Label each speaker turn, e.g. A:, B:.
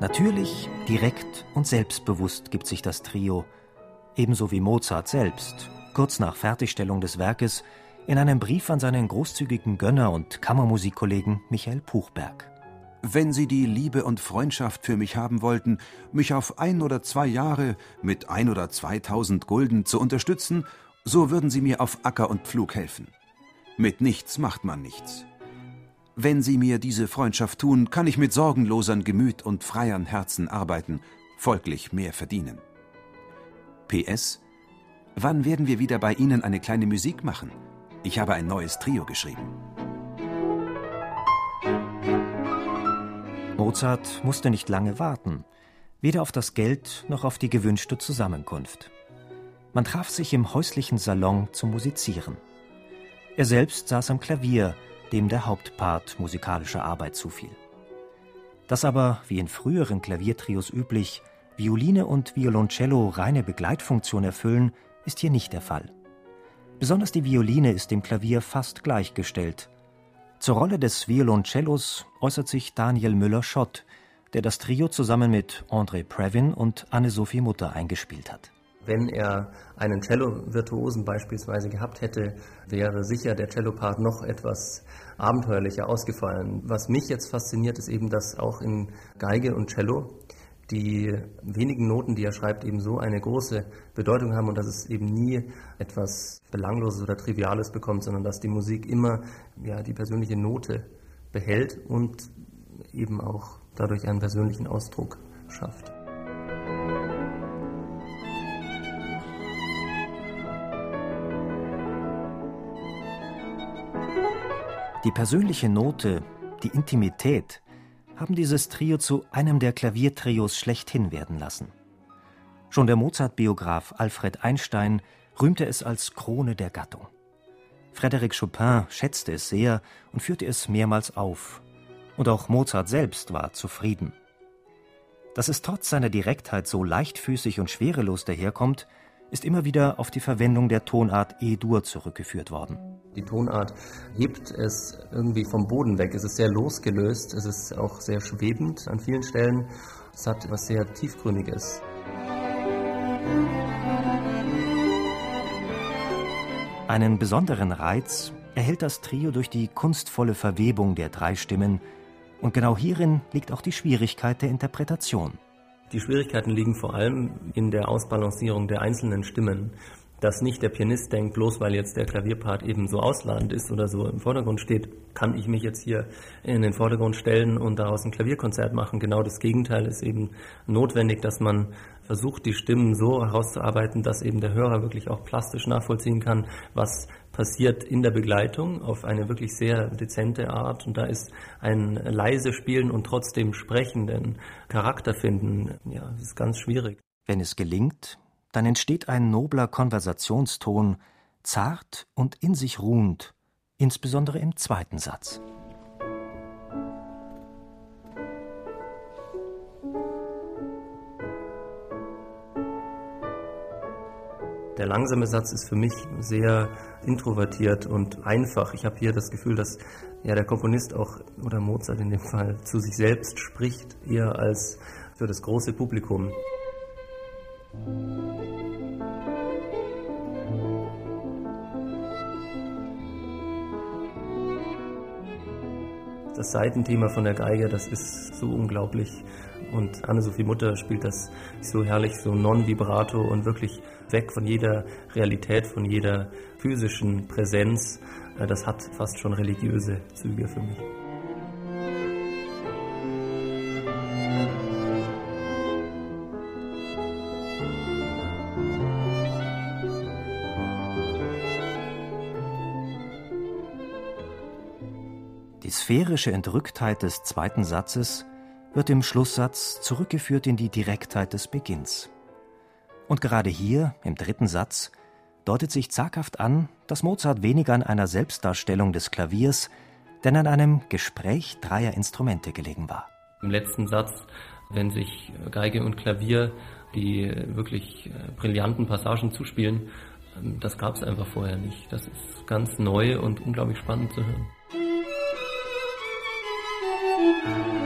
A: Natürlich, direkt und selbstbewusst gibt sich das Trio, ebenso wie Mozart selbst, kurz nach Fertigstellung des Werkes, in einem Brief an seinen großzügigen Gönner und Kammermusikkollegen Michael Puchberg.
B: Wenn Sie die Liebe und Freundschaft für mich haben wollten, mich auf ein oder zwei Jahre mit ein oder zweitausend Gulden zu unterstützen, so würden Sie mir auf Acker und Pflug helfen. Mit nichts macht man nichts. Wenn Sie mir diese Freundschaft tun, kann ich mit sorgenlosern Gemüt und freiern Herzen arbeiten, folglich mehr verdienen. PS Wann werden wir wieder bei Ihnen eine kleine Musik machen? Ich habe ein neues Trio geschrieben.
A: Mozart musste nicht lange warten, weder auf das Geld noch auf die gewünschte Zusammenkunft. Man traf sich im häuslichen Salon zum Musizieren. Er selbst saß am Klavier, dem der Hauptpart musikalischer Arbeit zufiel. Dass aber, wie in früheren Klaviertrios üblich, Violine und Violoncello reine Begleitfunktion erfüllen, ist hier nicht der Fall. Besonders die Violine ist dem Klavier fast gleichgestellt. Zur Rolle des Violoncellos äußert sich Daniel Müller-Schott, der das Trio zusammen mit André Previn und Anne-Sophie Mutter eingespielt hat.
C: Wenn er einen Cello-Virtuosen beispielsweise gehabt hätte, wäre sicher der Cellopart noch etwas abenteuerlicher ausgefallen. Was mich jetzt fasziniert, ist eben, dass auch in Geige und Cello die wenigen Noten, die er schreibt, eben so eine große Bedeutung haben und dass es eben nie etwas Belangloses oder Triviales bekommt, sondern dass die Musik immer ja, die persönliche Note behält und eben auch dadurch einen persönlichen Ausdruck schafft.
A: Die persönliche Note, die Intimität haben dieses Trio zu einem der Klaviertrios schlechthin werden lassen. Schon der Mozart-Biograf Alfred Einstein rühmte es als Krone der Gattung. Frédéric Chopin schätzte es sehr und führte es mehrmals auf. Und auch Mozart selbst war zufrieden. Dass es trotz seiner Direktheit so leichtfüßig und schwerelos daherkommt, ist immer wieder auf die Verwendung der Tonart E-Dur zurückgeführt worden.
C: Die Tonart hebt es irgendwie vom Boden weg. Es ist sehr losgelöst, es ist auch sehr schwebend an vielen Stellen. Es hat etwas sehr Tiefgründiges.
A: Einen besonderen Reiz erhält das Trio durch die kunstvolle Verwebung der drei Stimmen, und genau hierin liegt auch die Schwierigkeit der Interpretation.
C: Die Schwierigkeiten liegen vor allem in der Ausbalancierung der einzelnen Stimmen. Dass nicht der Pianist denkt, bloß weil jetzt der Klavierpart eben so ausladend ist oder so im Vordergrund steht, kann ich mich jetzt hier in den Vordergrund stellen und daraus ein Klavierkonzert machen. Genau das Gegenteil ist eben notwendig, dass man versucht, die Stimmen so herauszuarbeiten, dass eben der Hörer wirklich auch plastisch nachvollziehen kann, was passiert in der Begleitung auf eine wirklich sehr dezente Art. Und da ist ein leise Spielen und trotzdem sprechenden Charakter finden, ja, ist ganz schwierig.
A: Wenn es gelingt, dann entsteht ein nobler Konversationston, zart und in sich ruhend, insbesondere im zweiten Satz.
C: Der langsame Satz ist für mich sehr introvertiert und einfach. Ich habe hier das Gefühl, dass ja, der Komponist auch, oder Mozart in dem Fall, zu sich selbst spricht, eher als für das große Publikum. Das Seitenthema von der Geige, das ist so unglaublich. Und Anne-Sophie Mutter spielt das so herrlich, so non-vibrato und wirklich weg von jeder Realität, von jeder physischen Präsenz. Äh, das hat fast schon religiöse Züge für mich.
A: Sphärische Entrücktheit des zweiten Satzes wird im Schlusssatz zurückgeführt in die Direktheit des Beginns. Und gerade hier, im dritten Satz, deutet sich zaghaft an, dass Mozart weniger an einer Selbstdarstellung des Klaviers, denn an einem Gespräch dreier Instrumente gelegen war.
C: Im letzten Satz, wenn sich Geige und Klavier die wirklich äh, brillanten Passagen zuspielen, ähm, das gab es einfach vorher nicht. Das ist ganz neu und unglaublich spannend zu hören. Thank you.